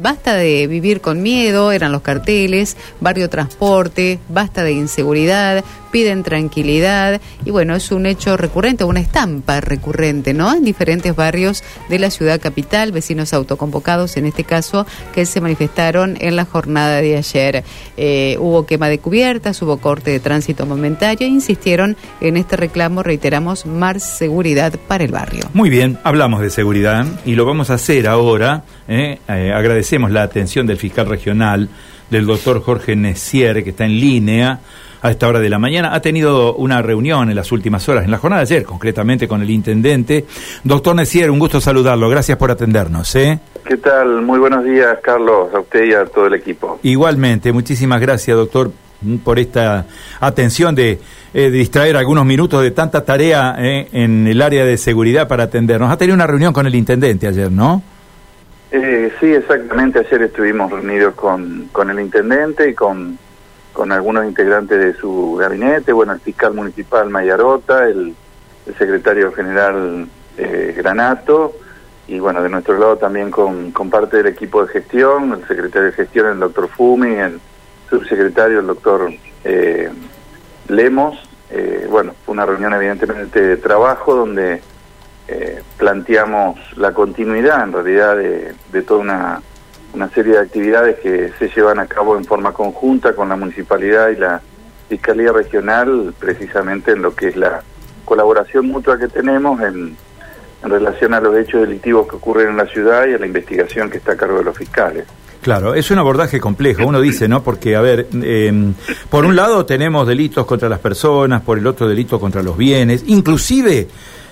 Basta de vivir con miedo, eran los carteles, barrio transporte, basta de inseguridad, piden tranquilidad y bueno, es un hecho recurrente, una estampa recurrente, ¿no? En diferentes barrios de la ciudad capital, vecinos autoconvocados en este caso, que se manifestaron en la jornada de ayer. Eh, hubo quema de cubiertas, hubo corte de tránsito momentario e insistieron en este reclamo, reiteramos, más seguridad para el barrio. Muy bien, hablamos de seguridad y lo vamos a hacer ahora. ¿eh? Eh, agradecemos la atención del fiscal regional, del doctor Jorge Nessier, que está en línea a esta hora de la mañana. Ha tenido una reunión en las últimas horas, en la jornada de ayer, concretamente con el intendente. Doctor Nessier, un gusto saludarlo. Gracias por atendernos. ¿eh? ¿Qué tal? Muy buenos días, Carlos, a usted y a todo el equipo. Igualmente, muchísimas gracias, doctor, por esta atención de, eh, distraer algunos minutos de tanta tarea eh, en el área de seguridad para atendernos. Ha tenido una reunión con el intendente ayer, ¿no? Eh, sí, exactamente. Ayer estuvimos reunidos con, con el intendente y con con algunos integrantes de su gabinete, bueno, el fiscal municipal Mayarota, el, secretario general eh, Granato, y bueno, de nuestro lado también con, con, parte del equipo de gestión, el secretario de gestión, el doctor Fumi, el subsecretario, el doctor eh, Lemos. Eh, bueno, fue una reunión evidentemente de trabajo donde planteamos la continuidad en realidad de, de toda una serie de actividades que se llevan a cabo en forma conjunta con la municipalidad y la Fiscalía Regional, precisamente en lo que es la colaboración mutua que tenemos en, en relación a los hechos delictivos que ocurren en la ciudad y a la investigación que está a cargo de los fiscales. Claro, es un abordaje complejo, uno dice, ¿no? Porque, a ver, em, por un lado tenemos delitos contra las personas, por el otro delito contra los bienes, inclusive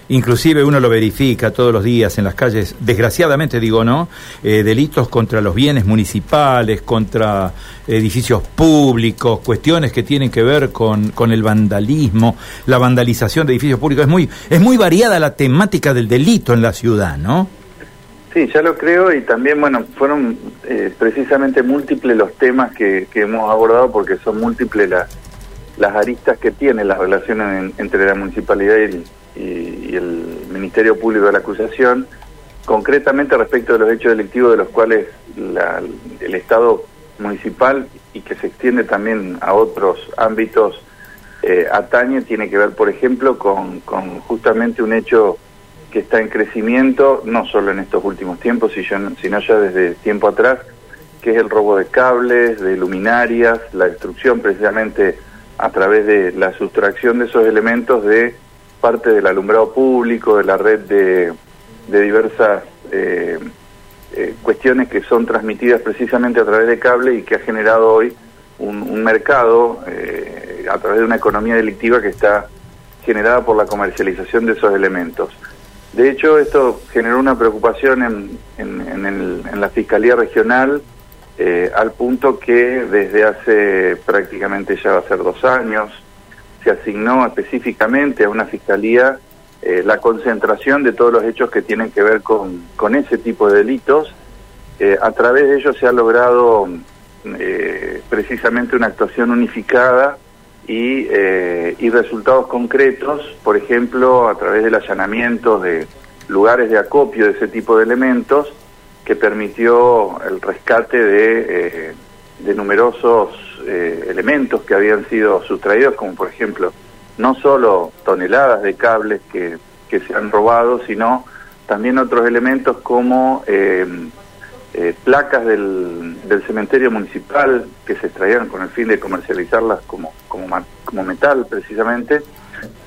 Inclusive uno lo verifica todos los días en las calles, desgraciadamente digo, ¿no? Eh, delitos contra los bienes municipales, contra edificios públicos, cuestiones que tienen que ver con, con el vandalismo, la vandalización de edificios públicos. Es muy, es muy variada la temática del delito en la ciudad, ¿no? Sí, ya lo creo y también, bueno, fueron eh, precisamente múltiples los temas que, hemos abordado porque son múltiples las, las aristas que tiene la relación entre la municipalidad y el y, el Ministerio Público de la Acusación, concretamente respecto de los hechos delictivos de los cuales el Estado municipal y que se extiende también a otros ámbitos eh, atañe, tiene que ver, por ejemplo, con, con justamente un hecho que está en crecimiento, no solo en estos últimos tiempos, sino ya desde tiempo atrás, que es el robo de cables, de luminarias, la destrucción precisamente a través de la sustracción de esos elementos de parte del alumbrado público, de la red de, diversas eh, eh, cuestiones que son transmitidas precisamente a través de cable y que ha generado hoy un, mercado eh, a través de una economía delictiva que está generada por la comercialización de esos elementos. De hecho, esto generó una preocupación en, la Fiscalía Regional al punto que desde hace prácticamente ya va a ser dos años, se asignó específicamente a una fiscalía eh, la concentración de todos los hechos que tienen que ver con, ese tipo de delitos. Eh, a través de ello se ha logrado eh, precisamente una actuación unificada y, y resultados concretos, por ejemplo, a través del allanamiento de lugares de acopio de ese tipo de elementos, que permitió el rescate de, de numerosos eh, elementos que habían sido sustraídos, como por ejemplo no solo toneladas de cables que, que se han robado, sino también otros elementos como eh, eh, placas del, del, cementerio municipal que se extraían con el fin de comercializarlas como, como, como metal precisamente,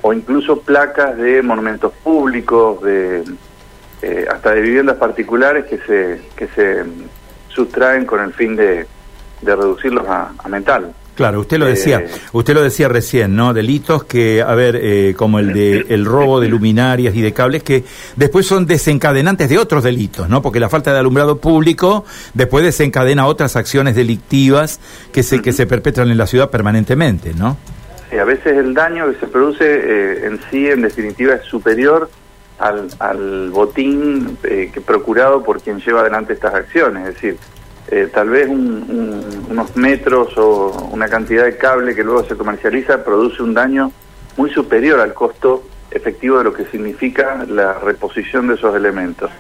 o incluso placas de monumentos públicos, de hasta de viviendas particulares que se, que se sustraen con el fin de de reducirlos a, mental. Claro, usted lo decía, eh, usted lo decía recién, ¿no? Delitos que, a ver, eh, como el de el robo de luminarias y de cables, que después son desencadenantes de otros delitos, ¿no? Porque la falta de alumbrado público después desencadena otras acciones delictivas que se que se perpetran en la ciudad permanentemente, ¿no? Sí, a veces el daño que se produce eh, en sí, en definitiva, es superior al, al botín que procurado por quien lleva adelante estas acciones, es decir eh, tal vez unos metros o una cantidad de cable que luego se comercializa produce un daño muy superior al costo efectivo de lo que significa la reposición de esos elementos.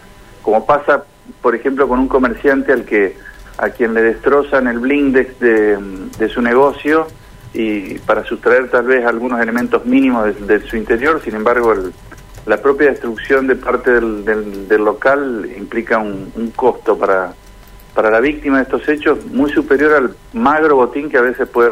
Como pasa, por ejemplo, con un comerciante al que a quien le destrozan el blindex de, de su negocio y para sustraer tal vez algunos elementos mínimos de, su interior, sin embargo la propia destrucción de parte del, del, local implica un, un, costo para, para la víctima de estos hechos muy superior al magro botín que a veces puede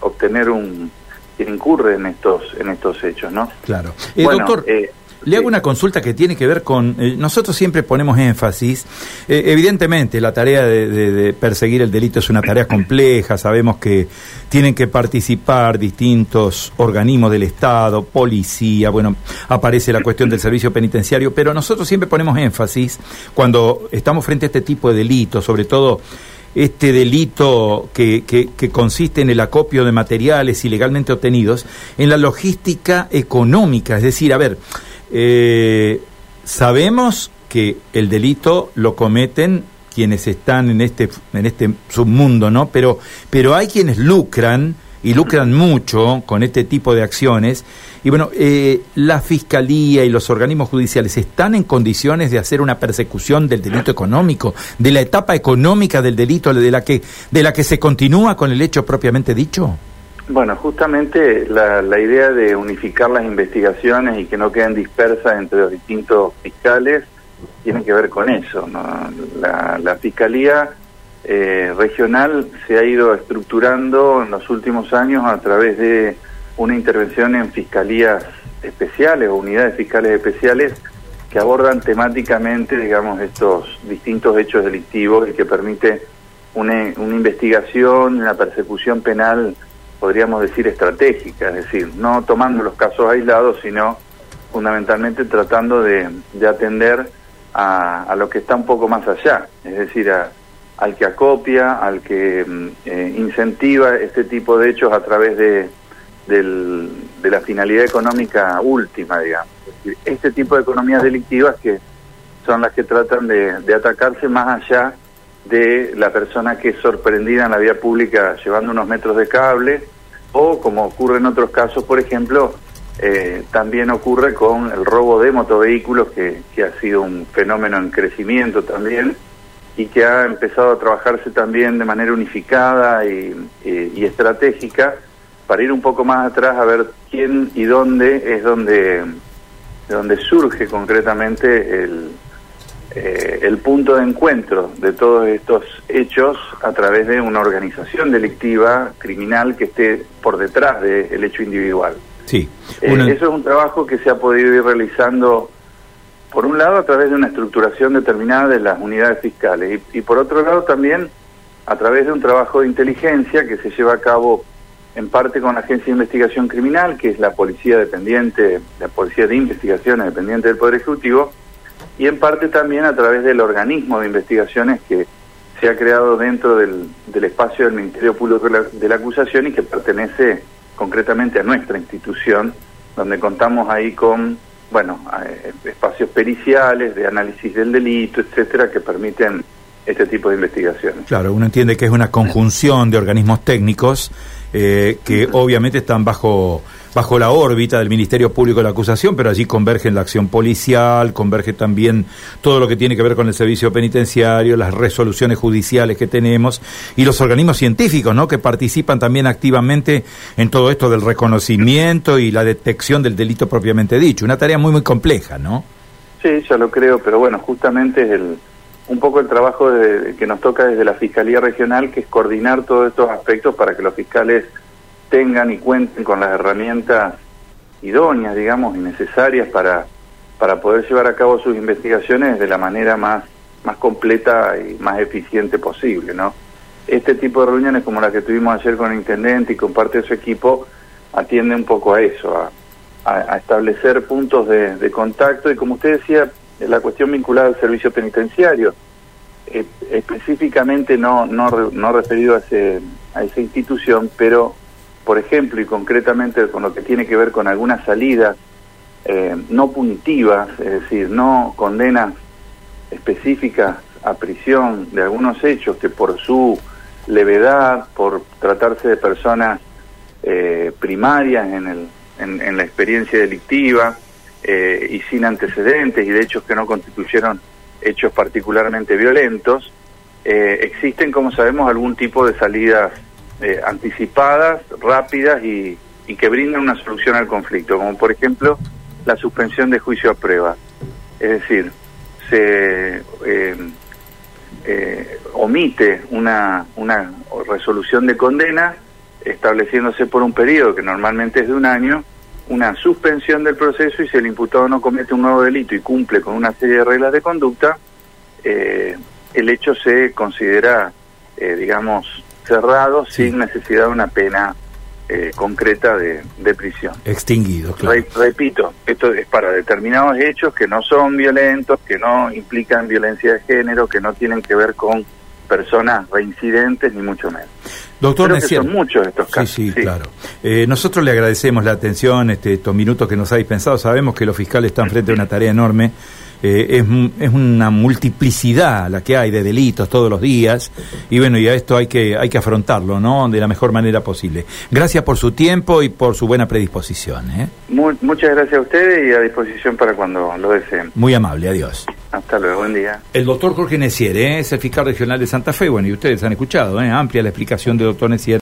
obtener un quien incurre en estos en estos hechos, ¿no? Claro. Eh, doctor, eh, le hago una consulta que tiene que ver con, eh, nosotros siempre ponemos énfasis, eh, evidentemente la tarea de, perseguir el delito es una tarea compleja, sabemos que tienen que participar distintos organismos del Estado, policía, bueno, aparece la cuestión del servicio penitenciario, pero nosotros siempre ponemos énfasis cuando estamos frente a este tipo de delitos, sobre todo este delito que, que, consiste en el acopio de materiales ilegalmente obtenidos, en la logística económica, es decir, a ver, eh, sabemos que el delito lo cometen quienes están en este en este submundo, ¿no? Pero pero hay quienes lucran y lucran mucho con este tipo de acciones. Y bueno, eh, la fiscalía y los organismos judiciales están en condiciones de hacer una persecución del delito económico, de la etapa económica del delito, de la que de la que se continúa con el hecho propiamente dicho. Bueno, justamente la, la, idea de unificar las investigaciones y que no queden dispersas entre los distintos fiscales tiene que ver con eso. La, la, Fiscalía eh, Regional se ha ido estructurando en los últimos años a través de una intervención en fiscalías especiales o unidades fiscales especiales que abordan temáticamente, digamos, estos distintos hechos delictivos y que permite una, una investigación, una persecución penal podríamos decir, estratégica, es decir, no tomando los casos aislados, sino fundamentalmente tratando de, atender a, lo que está un poco más allá, es decir, al que acopia, al que mm, eh, incentiva este tipo de hechos a través de, de la finalidad económica última, digamos. este tipo de economías delictivas que son las que tratan de atacarse más allá de la persona que es sorprendida en la vía pública llevando unos metros de cable o como ocurre en otros casos, por ejemplo, eh, también ocurre con el robo de motovehículos que, que ha sido un fenómeno en crecimiento también y que ha empezado a trabajarse también de manera unificada y, y, estratégica para ir un poco más atrás a ver quién y dónde es donde, donde surge concretamente el, eh, el punto de encuentro de todos estos hechos a través de una organización delictiva criminal que esté por detrás del hecho individual. Sí. Eh, eso es un trabajo que se ha podido ir realizando, por un lado, a través de una estructuración determinada de las unidades fiscales y, y por otro lado también a través de un trabajo de inteligencia que se lleva a cabo en parte con la Agencia de Investigación Criminal, que es la policía dependiente, la policía de investigaciones dependiente del Poder Ejecutivo, y en parte también a través del organismo de investigaciones que se ha creado dentro del, del espacio del Ministerio Público de la, Acusación y que pertenece concretamente a nuestra institución, donde contamos ahí con, bueno, eh, espacios periciales, de análisis del delito, etcétera, que permiten este tipo de investigaciones. Claro, uno entiende que es una conjunción de organismos técnicos eh, que obviamente están bajo bajo la órbita del Ministerio Público de la Acusación, pero allí convergen la acción policial, converge también todo lo que tiene que ver con el servicio penitenciario, las resoluciones judiciales que tenemos y los organismos científicos, ¿no? Que participan también activamente en todo esto del reconocimiento y la detección del delito propiamente dicho. Una tarea muy, muy compleja, ¿no? Sí, ya lo creo, pero bueno, justamente es el, un poco el trabajo que nos toca desde la Fiscalía Regional, que es coordinar todos estos aspectos para que los fiscales tengan y cuenten con las herramientas idóneas, digamos, y necesarias para, para poder llevar a cabo sus investigaciones de la manera más, más completa y más eficiente posible, ¿no? Este tipo de reuniones como la que tuvimos ayer con el intendente y con parte de su equipo atiende un poco a eso, a, a, establecer puntos de, contacto y como usted decía, la cuestión vinculada al servicio penitenciario, específicamente no, no, no referido a, ese, a esa institución, pero por ejemplo, y concretamente con lo que tiene que ver con algunas salidas eh, no punitivas, es decir, no condenas específicas a prisión de algunos hechos que por su levedad, por tratarse de personas eh, primarias en, el, en, la experiencia delictiva eh, y sin antecedentes y de hechos que no constituyeron hechos particularmente violentos, existen, como sabemos, algún tipo de salidas eh, anticipadas, rápidas y, que brindan una solución al conflicto, como por ejemplo la suspensión de juicio a prueba. Es decir, se eh, eh, omite una, una resolución de condena estableciéndose por un periodo que normalmente es de un año, una suspensión del proceso y si el imputado no comete un nuevo delito y cumple con una serie de reglas de conducta, eh, el hecho se considera, eh, digamos, cerrado sin necesidad de una pena eh, concreta de, de, prisión. Extinguido, claro. Re, repito, esto es para determinados hechos que no son violentos, que no implican violencia de género, que no tienen que ver con personas reincidentes, ni mucho menos. Doctor Creo que son muchos estos casos. Sí, sí, sí. claro. Eh, nosotros le agradecemos la atención, este, estos minutos que nos ha dispensado. Sabemos que los fiscales están frente a una tarea enorme. Eh, es, es, una multiplicidad la que hay de delitos todos los días y bueno, y a esto hay que, hay que afrontarlo, ¿no? De la mejor manera posible. Gracias por su tiempo y por su buena predisposición. ¿eh? Muy, muchas gracias a ustedes y a disposición para cuando lo deseen. Muy amable, adiós. Hasta luego, buen día. El doctor Jorge Necier, ¿eh? es el fiscal regional de Santa Fe, bueno, y ustedes han escuchado, ¿eh? amplia la explicación del doctor Necier.